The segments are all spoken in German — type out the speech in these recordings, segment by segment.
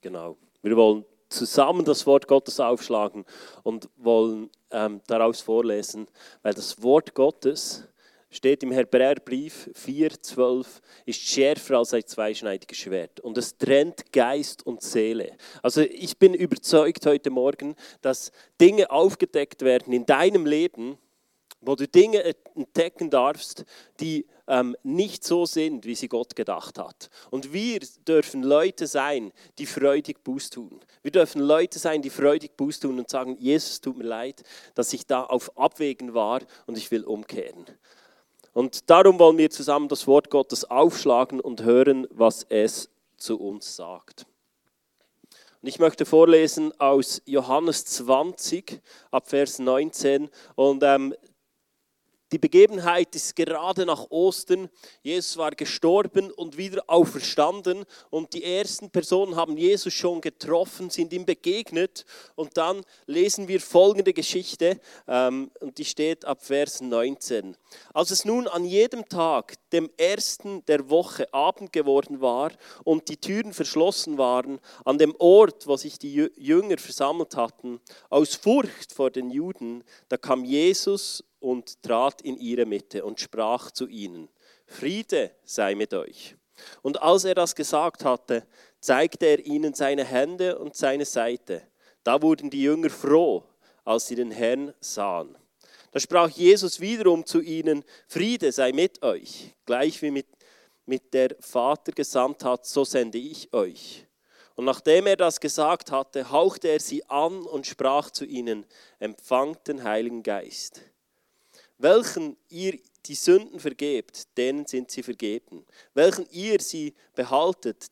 Genau. Wir wollen zusammen das Wort Gottes aufschlagen und wollen ähm, daraus vorlesen, weil das Wort Gottes steht im Hebräerbrief 4,12, ist schärfer als ein zweischneidiges Schwert und es trennt Geist und Seele. Also ich bin überzeugt heute Morgen, dass Dinge aufgedeckt werden in deinem Leben, wo du Dinge entdecken darfst, die ähm, nicht so sind, wie sie Gott gedacht hat. Und wir dürfen Leute sein, die freudig Buß tun. Wir dürfen Leute sein, die freudig Buß tun und sagen, Jesus, tut mir leid, dass ich da auf Abwägen war und ich will umkehren. Und darum wollen wir zusammen das Wort Gottes aufschlagen und hören, was es zu uns sagt. Und ich möchte vorlesen aus Johannes 20 ab Vers 19. Und ähm, die Begebenheit ist gerade nach Ostern. Jesus war gestorben und wieder auferstanden. Und die ersten Personen haben Jesus schon getroffen, sind ihm begegnet. Und dann lesen wir folgende Geschichte. Ähm, und die steht ab Vers 19. Als es nun an jedem Tag, dem ersten der Woche, Abend geworden war und die Türen verschlossen waren, an dem Ort, wo sich die Jünger versammelt hatten, aus Furcht vor den Juden, da kam Jesus und trat in ihre Mitte und sprach zu ihnen, Friede sei mit euch. Und als er das gesagt hatte, zeigte er ihnen seine Hände und seine Seite. Da wurden die Jünger froh, als sie den Herrn sahen. Da sprach Jesus wiederum zu ihnen, Friede sei mit euch, gleich wie mit, mit der Vater gesandt hat, so sende ich euch. Und nachdem er das gesagt hatte, hauchte er sie an und sprach zu ihnen, empfangt den Heiligen Geist. Welchen ihr die Sünden vergebt, denen sind sie vergeben. Welchen ihr sie behaltet,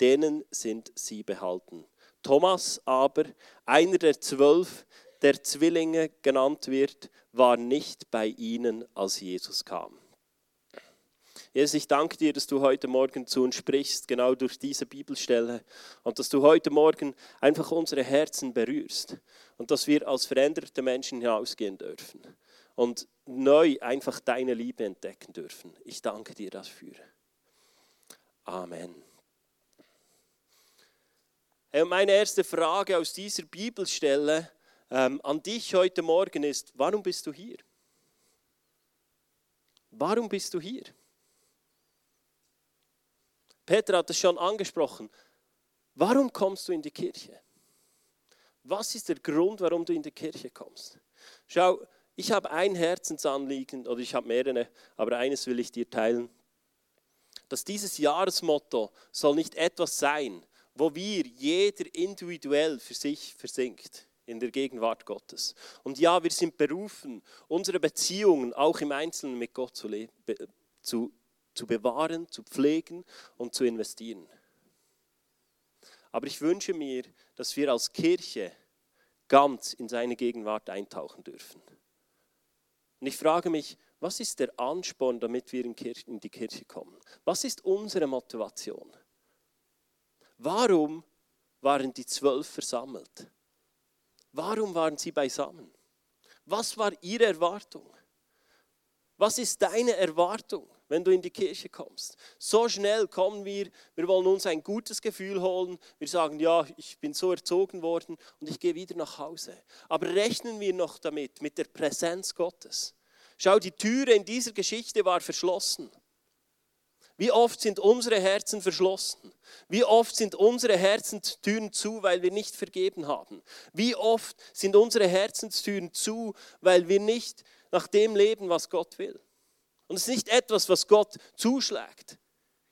denen sind sie behalten. Thomas aber, einer der zwölf, der Zwillinge genannt wird, war nicht bei ihnen, als Jesus kam. Jesus, ich danke dir, dass du heute Morgen zu uns sprichst, genau durch diese Bibelstelle, und dass du heute Morgen einfach unsere Herzen berührst und dass wir als veränderte Menschen hinausgehen dürfen und neu einfach deine Liebe entdecken dürfen. Ich danke dir dafür. Amen. Und meine erste Frage aus dieser Bibelstelle ähm, an dich heute Morgen ist, warum bist du hier? Warum bist du hier? Peter hat es schon angesprochen. Warum kommst du in die Kirche? Was ist der Grund, warum du in die Kirche kommst? Schau, ich habe ein Herzensanliegen, oder ich habe mehrere, aber eines will ich dir teilen. Dass dieses Jahresmotto soll nicht etwas sein, wo wir jeder individuell für sich versinkt in der Gegenwart Gottes. Und ja, wir sind berufen, unsere Beziehungen auch im Einzelnen mit Gott zu, zu, zu bewahren, zu pflegen und zu investieren. Aber ich wünsche mir, dass wir als Kirche ganz in seine Gegenwart eintauchen dürfen. Und ich frage mich, was ist der Ansporn, damit wir in die Kirche kommen? Was ist unsere Motivation? Warum waren die zwölf versammelt? Warum waren sie beisammen? Was war ihre Erwartung? Was ist deine Erwartung, wenn du in die Kirche kommst? So schnell kommen wir, wir wollen uns ein gutes Gefühl holen. Wir sagen, ja, ich bin so erzogen worden und ich gehe wieder nach Hause. Aber rechnen wir noch damit, mit der Präsenz Gottes? Schau, die Türe in dieser Geschichte war verschlossen. Wie oft sind unsere Herzen verschlossen? Wie oft sind unsere Herzenstüren zu, weil wir nicht vergeben haben? Wie oft sind unsere Herzenstüren zu, weil wir nicht nach dem leben, was Gott will? Und es ist nicht etwas, was Gott zuschlägt.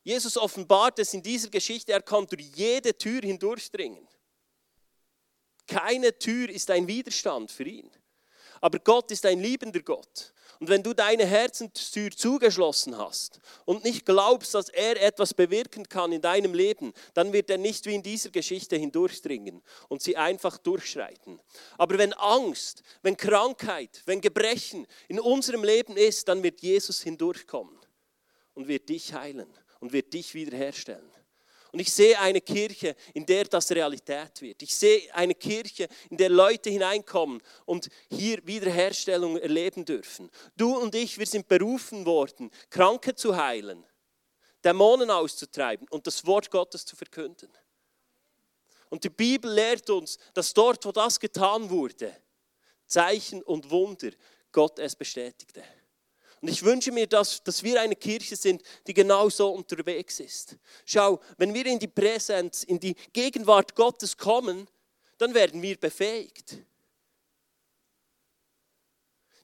Jesus offenbart es in dieser Geschichte, er kann durch jede Tür hindurchdringen. Keine Tür ist ein Widerstand für ihn. Aber Gott ist ein liebender Gott. Und wenn du deine Herzenstür zugeschlossen hast und nicht glaubst, dass er etwas bewirken kann in deinem Leben, dann wird er nicht wie in dieser Geschichte hindurchdringen und sie einfach durchschreiten. Aber wenn Angst, wenn Krankheit, wenn Gebrechen in unserem Leben ist, dann wird Jesus hindurchkommen und wird dich heilen und wird dich wiederherstellen. Und ich sehe eine Kirche, in der das Realität wird. Ich sehe eine Kirche, in der Leute hineinkommen und hier Wiederherstellung erleben dürfen. Du und ich, wir sind berufen worden, Kranke zu heilen, Dämonen auszutreiben und das Wort Gottes zu verkünden. Und die Bibel lehrt uns, dass dort, wo das getan wurde, Zeichen und Wunder, Gott es bestätigte. Und ich wünsche mir, dass, dass wir eine Kirche sind, die genau so unterwegs ist. Schau, wenn wir in die Präsenz, in die Gegenwart Gottes kommen, dann werden wir befähigt.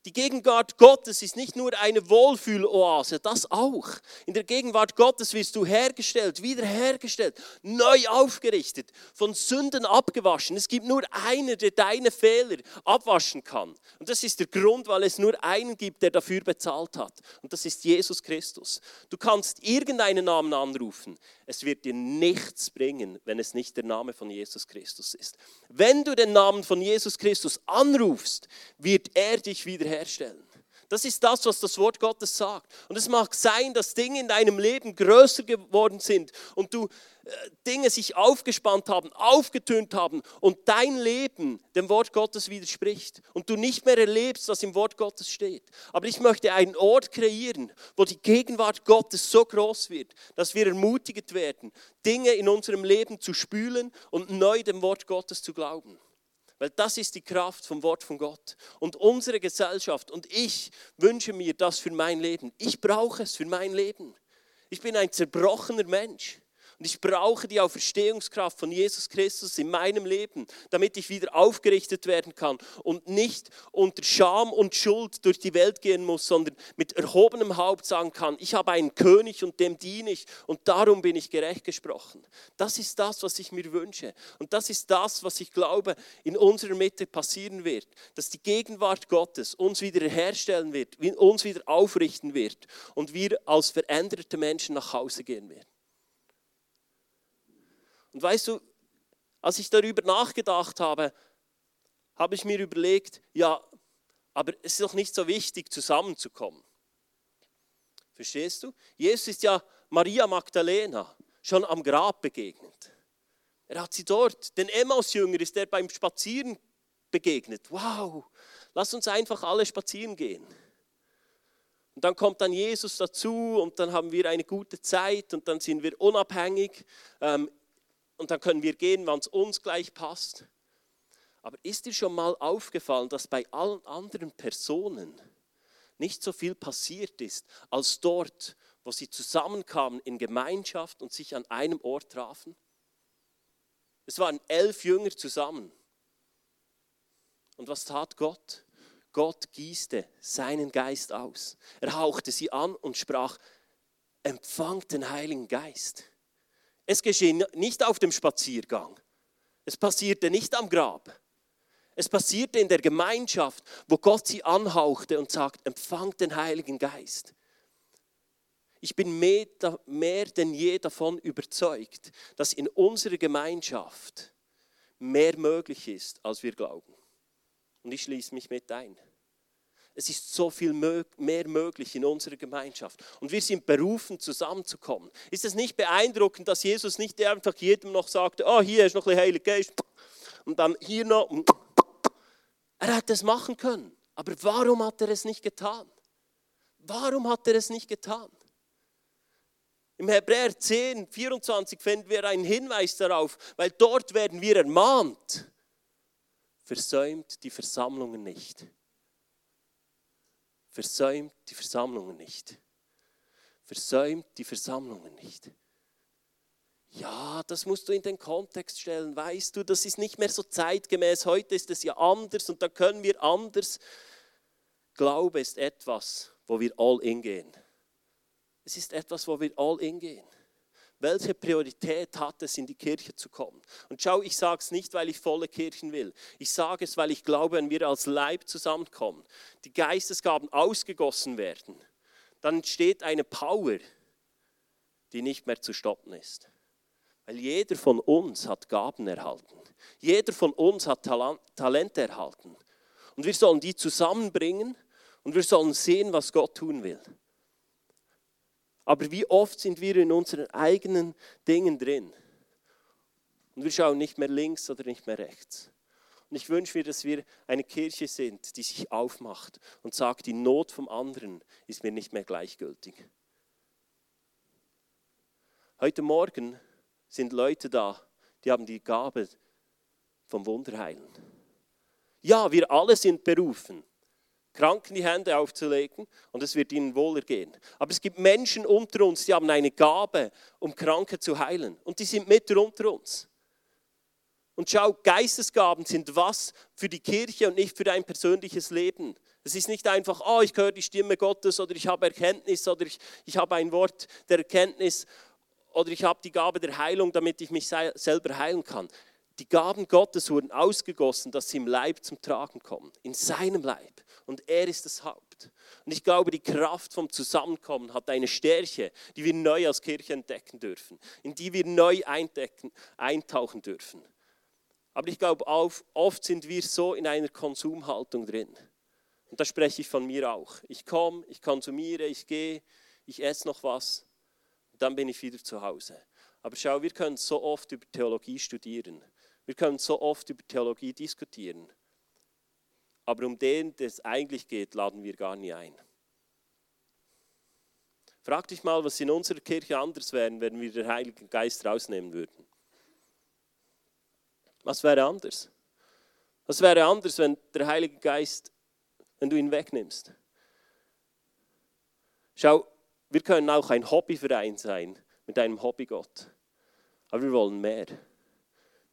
Die Gegenwart Gottes ist nicht nur eine Wohlfühloase, das auch. In der Gegenwart Gottes wirst du hergestellt, wiederhergestellt, neu aufgerichtet, von Sünden abgewaschen. Es gibt nur einen, der deine Fehler abwaschen kann. Und das ist der Grund, weil es nur einen gibt, der dafür bezahlt hat. Und das ist Jesus Christus. Du kannst irgendeinen Namen anrufen. Es wird dir nichts bringen, wenn es nicht der Name von Jesus Christus ist. Wenn du den Namen von Jesus Christus anrufst, wird er dich wiederherstellen. Das ist das, was das Wort Gottes sagt. Und es mag sein, dass Dinge in deinem Leben größer geworden sind und du äh, Dinge sich aufgespannt haben, aufgetönt haben und dein Leben dem Wort Gottes widerspricht und du nicht mehr erlebst, was im Wort Gottes steht. Aber ich möchte einen Ort kreieren, wo die Gegenwart Gottes so groß wird, dass wir ermutigt werden, Dinge in unserem Leben zu spülen und neu dem Wort Gottes zu glauben. Weil das ist die Kraft vom Wort von Gott. Und unsere Gesellschaft und ich wünsche mir das für mein Leben. Ich brauche es für mein Leben. Ich bin ein zerbrochener Mensch. Und ich brauche die Auferstehungskraft von Jesus Christus in meinem Leben, damit ich wieder aufgerichtet werden kann und nicht unter Scham und Schuld durch die Welt gehen muss, sondern mit erhobenem Haupt sagen kann, ich habe einen König und dem diene ich und darum bin ich gerecht gesprochen. Das ist das, was ich mir wünsche. Und das ist das, was ich glaube, in unserer Mitte passieren wird, dass die Gegenwart Gottes uns wieder herstellen wird, uns wieder aufrichten wird und wir als veränderte Menschen nach Hause gehen werden. Und weißt du, als ich darüber nachgedacht habe, habe ich mir überlegt, ja, aber es ist doch nicht so wichtig, zusammenzukommen. Verstehst du? Jesus ist ja Maria Magdalena schon am Grab begegnet. Er hat sie dort, den Emmaus-Jünger ist er beim Spazieren begegnet. Wow, lass uns einfach alle spazieren gehen. Und dann kommt dann Jesus dazu und dann haben wir eine gute Zeit und dann sind wir unabhängig. Ähm, und dann können wir gehen, wann es uns gleich passt. Aber ist dir schon mal aufgefallen, dass bei allen anderen Personen nicht so viel passiert ist, als dort, wo sie zusammenkamen in Gemeinschaft und sich an einem Ort trafen? Es waren elf Jünger zusammen. Und was tat Gott? Gott gießte seinen Geist aus. Er hauchte sie an und sprach, empfangt den Heiligen Geist. Es geschehen nicht auf dem Spaziergang. Es passierte nicht am Grab. Es passierte in der Gemeinschaft, wo Gott sie anhauchte und sagt, empfangt den Heiligen Geist. Ich bin mehr, mehr denn je davon überzeugt, dass in unserer Gemeinschaft mehr möglich ist, als wir glauben. Und ich schließe mich mit ein. Es ist so viel mehr möglich in unserer Gemeinschaft. Und wir sind berufen, zusammenzukommen. Ist es nicht beeindruckend, dass Jesus nicht einfach jedem noch sagte, oh, hier ist noch ein Heiliger Geist und dann hier noch. Er hätte es machen können. Aber warum hat er es nicht getan? Warum hat er es nicht getan? Im Hebräer 10, 24 finden wir einen Hinweis darauf, weil dort werden wir ermahnt. Versäumt die Versammlungen nicht versäumt die Versammlungen nicht. Versäumt die Versammlungen nicht. Ja, das musst du in den Kontext stellen. Weißt du, das ist nicht mehr so zeitgemäß. Heute ist es ja anders und da können wir anders. Glaube ist etwas, wo wir all in gehen. Es ist etwas, wo wir all in gehen. Welche Priorität hat es, in die Kirche zu kommen? Und schau, ich sage es nicht, weil ich volle Kirchen will. Ich sage es, weil ich glaube, wenn wir als Leib zusammenkommen, die Geistesgaben ausgegossen werden, dann entsteht eine Power, die nicht mehr zu stoppen ist. Weil jeder von uns hat Gaben erhalten. Jeder von uns hat Talente erhalten. Und wir sollen die zusammenbringen und wir sollen sehen, was Gott tun will. Aber wie oft sind wir in unseren eigenen Dingen drin? Und wir schauen nicht mehr links oder nicht mehr rechts. Und ich wünsche mir, dass wir eine Kirche sind, die sich aufmacht und sagt, die Not vom anderen ist mir nicht mehr gleichgültig. Heute Morgen sind Leute da, die haben die Gabe vom Wunderheilen. Ja, wir alle sind berufen, Kranken die Hände aufzulegen und es wird ihnen wohler gehen. Aber es gibt Menschen unter uns, die haben eine Gabe, um Kranke zu heilen. Und die sind mit unter uns. Und schau, Geistesgaben sind was für die Kirche und nicht für dein persönliches Leben. Es ist nicht einfach, oh, ich höre die Stimme Gottes oder ich habe Erkenntnis oder ich, ich habe ein Wort der Erkenntnis oder ich habe die Gabe der Heilung, damit ich mich selber heilen kann. Die Gaben Gottes wurden ausgegossen, dass sie im Leib zum Tragen kommen, in seinem Leib. Und er ist das Haupt. Und ich glaube, die Kraft vom Zusammenkommen hat eine Stärke, die wir neu als Kirche entdecken dürfen, in die wir neu eintauchen dürfen. Aber ich glaube, oft sind wir so in einer Konsumhaltung drin. Und da spreche ich von mir auch. Ich komme, ich konsumiere, ich gehe, ich esse noch was, dann bin ich wieder zu Hause. Aber schau, wir können so oft über Theologie studieren. Wir können so oft über Theologie diskutieren. Aber um den, der es eigentlich geht, laden wir gar nie ein. Frag dich mal, was in unserer Kirche anders wäre, wenn wir den Heiligen Geist rausnehmen würden. Was wäre anders? Was wäre anders, wenn der Heilige Geist, wenn du ihn wegnimmst? Schau, wir können auch ein Hobbyverein sein mit einem Hobbygott, aber wir wollen mehr.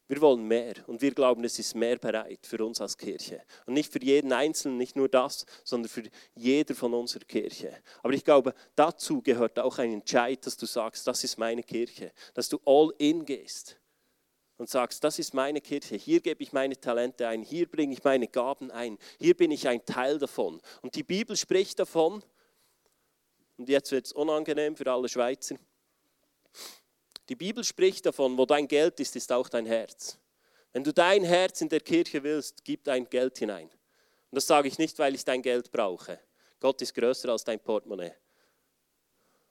Wir wollen mehr und wir glauben, es ist mehr bereit für uns als Kirche. Und nicht für jeden Einzelnen, nicht nur das, sondern für jeder von unserer Kirche. Aber ich glaube, dazu gehört auch ein Entscheid, dass du sagst, das ist meine Kirche. Dass du all in gehst und sagst, das ist meine Kirche. Hier gebe ich meine Talente ein, hier bringe ich meine Gaben ein, hier bin ich ein Teil davon. Und die Bibel spricht davon, und jetzt wird es unangenehm für alle Schweizer, die Bibel spricht davon, wo dein Geld ist, ist auch dein Herz. Wenn du dein Herz in der Kirche willst, gib dein Geld hinein. Und das sage ich nicht, weil ich dein Geld brauche. Gott ist größer als dein Portemonnaie.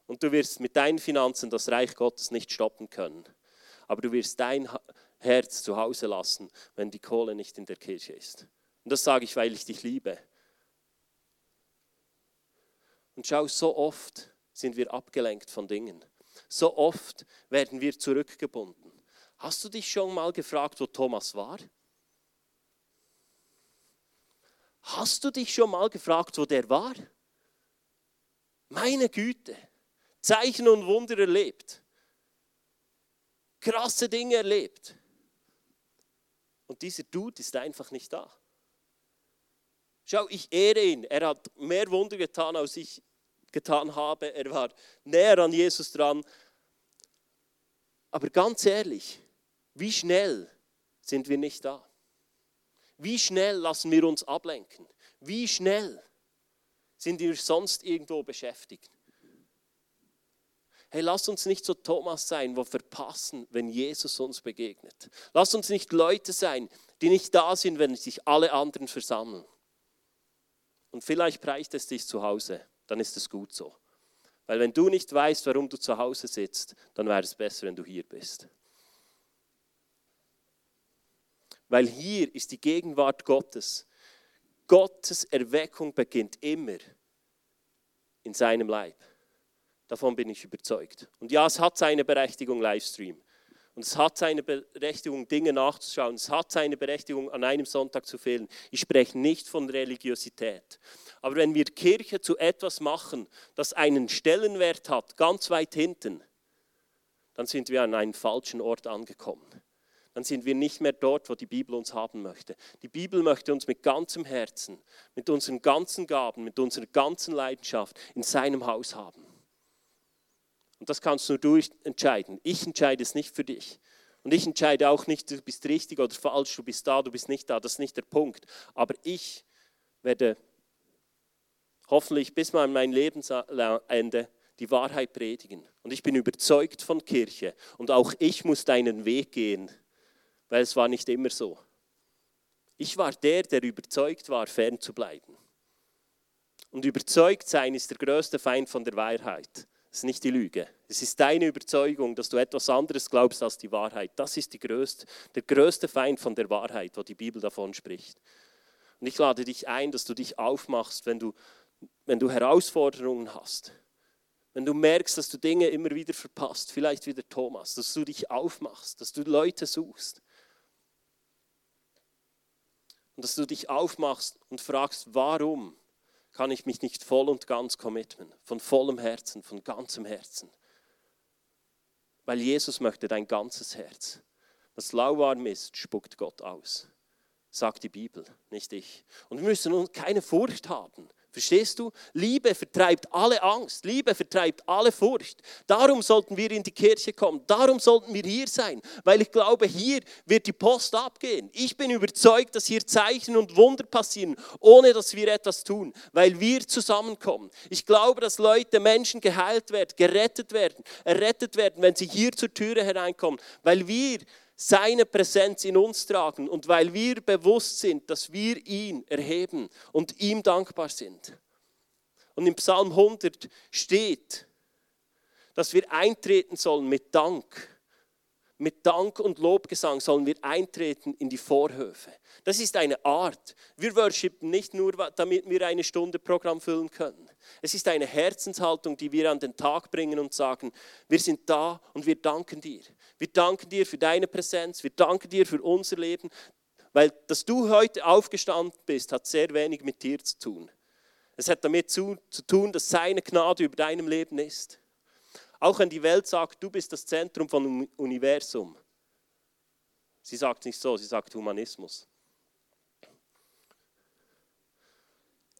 Und du wirst mit deinen Finanzen das Reich Gottes nicht stoppen können. Aber du wirst dein Herz zu Hause lassen, wenn die Kohle nicht in der Kirche ist. Und das sage ich, weil ich dich liebe. Und schau, so oft sind wir abgelenkt von Dingen. So oft werden wir zurückgebunden. Hast du dich schon mal gefragt, wo Thomas war? Hast du dich schon mal gefragt, wo der war? Meine Güte, Zeichen und Wunder erlebt, krasse Dinge erlebt. Und dieser Dude ist einfach nicht da. Schau, ich ehre ihn. Er hat mehr Wunder getan, als ich getan habe. Er war näher an Jesus dran. Aber ganz ehrlich, wie schnell sind wir nicht da? Wie schnell lassen wir uns ablenken? Wie schnell sind wir sonst irgendwo beschäftigt? Hey, lass uns nicht so Thomas sein, wo verpassen, wenn Jesus uns begegnet. Lass uns nicht Leute sein, die nicht da sind, wenn sich alle anderen versammeln. Und vielleicht preist es dich zu Hause dann ist es gut so. Weil wenn du nicht weißt, warum du zu Hause sitzt, dann wäre es besser, wenn du hier bist. Weil hier ist die Gegenwart Gottes. Gottes Erweckung beginnt immer in seinem Leib. Davon bin ich überzeugt. Und ja, es hat seine Berechtigung, Livestream. Und es hat seine Berechtigung, Dinge nachzuschauen. Es hat seine Berechtigung, an einem Sonntag zu fehlen. Ich spreche nicht von Religiosität. Aber wenn wir Kirche zu etwas machen, das einen Stellenwert hat, ganz weit hinten, dann sind wir an einem falschen Ort angekommen. Dann sind wir nicht mehr dort, wo die Bibel uns haben möchte. Die Bibel möchte uns mit ganzem Herzen, mit unseren ganzen Gaben, mit unserer ganzen Leidenschaft in seinem Haus haben. Und das kannst nur du entscheiden. Ich entscheide es nicht für dich. Und ich entscheide auch nicht, du bist richtig oder falsch, du bist da, du bist nicht da. Das ist nicht der Punkt. Aber ich werde hoffentlich bis mal mein Lebensende die Wahrheit predigen. Und ich bin überzeugt von Kirche. Und auch ich muss deinen Weg gehen, weil es war nicht immer so. Ich war der, der überzeugt war, fern zu bleiben. Und überzeugt sein ist der größte Feind von der Wahrheit. Das ist nicht die Lüge. Es ist deine Überzeugung, dass du etwas anderes glaubst als die Wahrheit. Das ist die größte, der größte Feind von der Wahrheit, wo die Bibel davon spricht. Und ich lade dich ein, dass du dich aufmachst, wenn du, wenn du Herausforderungen hast. Wenn du merkst, dass du Dinge immer wieder verpasst, vielleicht wieder Thomas, dass du dich aufmachst, dass du Leute suchst. Und dass du dich aufmachst und fragst, warum kann ich mich nicht voll und ganz committen, von vollem Herzen, von ganzem Herzen. Weil Jesus möchte dein ganzes Herz. Was lauwarm ist, spuckt Gott aus, sagt die Bibel, nicht ich. Und wir müssen keine Furcht haben. Verstehst du? Liebe vertreibt alle Angst, Liebe vertreibt alle Furcht. Darum sollten wir in die Kirche kommen, darum sollten wir hier sein, weil ich glaube, hier wird die Post abgehen. Ich bin überzeugt, dass hier Zeichen und Wunder passieren, ohne dass wir etwas tun, weil wir zusammenkommen. Ich glaube, dass Leute, Menschen geheilt werden, gerettet werden, errettet werden, wenn sie hier zur Türe hereinkommen, weil wir seine Präsenz in uns tragen und weil wir bewusst sind, dass wir ihn erheben und ihm dankbar sind. Und im Psalm 100 steht, dass wir eintreten sollen mit Dank mit Dank und Lobgesang sollen wir eintreten in die Vorhöfe. Das ist eine Art. Wir worshipen nicht nur, damit wir eine Stunde Programm füllen können. Es ist eine Herzenshaltung, die wir an den Tag bringen und sagen, wir sind da und wir danken dir. Wir danken dir für deine Präsenz, wir danken dir für unser Leben, weil dass du heute aufgestanden bist, hat sehr wenig mit dir zu tun. Es hat damit zu, zu tun, dass seine Gnade über deinem Leben ist. Auch wenn die Welt sagt, du bist das Zentrum vom Universum. Sie sagt nicht so, sie sagt Humanismus.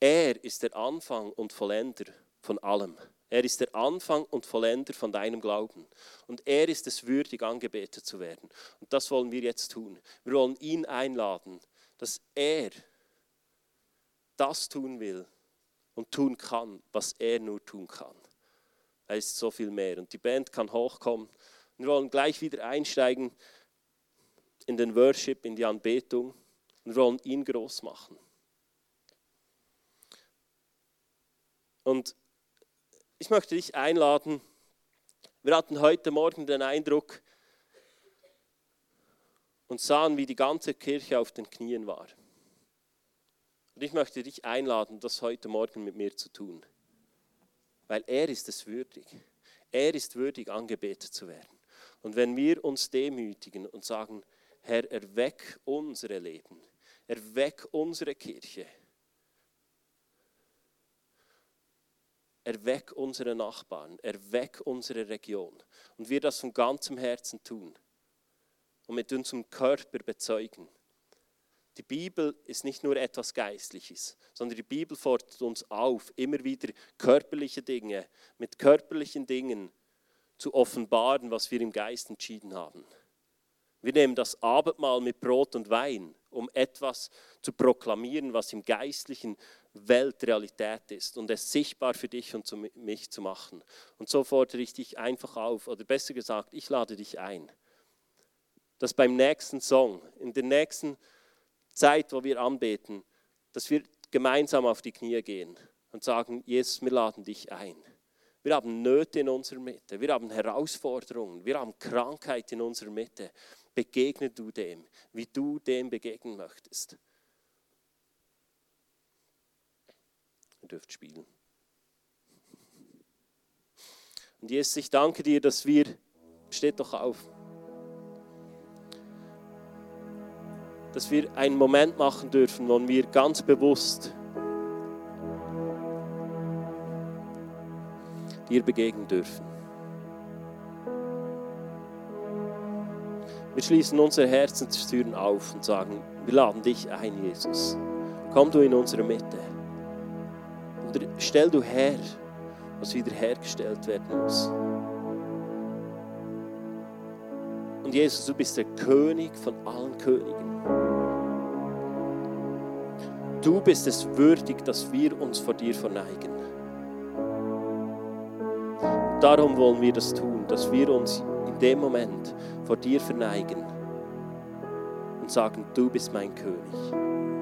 Er ist der Anfang und Vollender von allem. Er ist der Anfang und Vollender von deinem Glauben. Und er ist es würdig, angebetet zu werden. Und das wollen wir jetzt tun. Wir wollen ihn einladen, dass er das tun will und tun kann, was er nur tun kann. Er ist so viel mehr. Und die Band kann hochkommen. Wir wollen gleich wieder einsteigen in den Worship, in die Anbetung. Und wollen ihn groß machen. Und ich möchte dich einladen. Wir hatten heute Morgen den Eindruck und sahen, wie die ganze Kirche auf den Knien war. Und ich möchte dich einladen, das heute Morgen mit mir zu tun weil er ist es würdig. Er ist würdig, angebetet zu werden. Und wenn wir uns demütigen und sagen, Herr, erweck unsere Leben, erweck unsere Kirche, erweck unsere Nachbarn, erweck unsere Region und wir das von ganzem Herzen tun und mit unserem Körper bezeugen, die Bibel ist nicht nur etwas Geistliches, sondern die Bibel fordert uns auf, immer wieder körperliche Dinge mit körperlichen Dingen zu offenbaren, was wir im Geist entschieden haben. Wir nehmen das Abendmahl mit Brot und Wein, um etwas zu proklamieren, was im geistlichen Weltrealität ist und es sichtbar für dich und für mich zu machen. Und so fordere ich dich einfach auf, oder besser gesagt, ich lade dich ein, dass beim nächsten Song, in den nächsten Zeit, wo wir anbeten, dass wir gemeinsam auf die Knie gehen und sagen, Jesus, wir laden dich ein. Wir haben Nöte in unserer Mitte, wir haben Herausforderungen, wir haben Krankheit in unserer Mitte. Begegne du dem, wie du dem begegnen möchtest. Ihr dürft spielen. Und Jesus, ich danke dir, dass wir, steht doch auf, dass wir einen Moment machen dürfen, wo wir ganz bewusst dir begegnen dürfen. Wir schließen unsere Herzenstüren auf und sagen, wir laden dich ein, Jesus. Komm du in unsere Mitte. Oder stell du her, was wiederhergestellt werden muss. Und Jesus, du bist der König von allen Königen. Du bist es würdig, dass wir uns vor dir verneigen. Darum wollen wir das tun, dass wir uns in dem Moment vor dir verneigen und sagen, du bist mein König.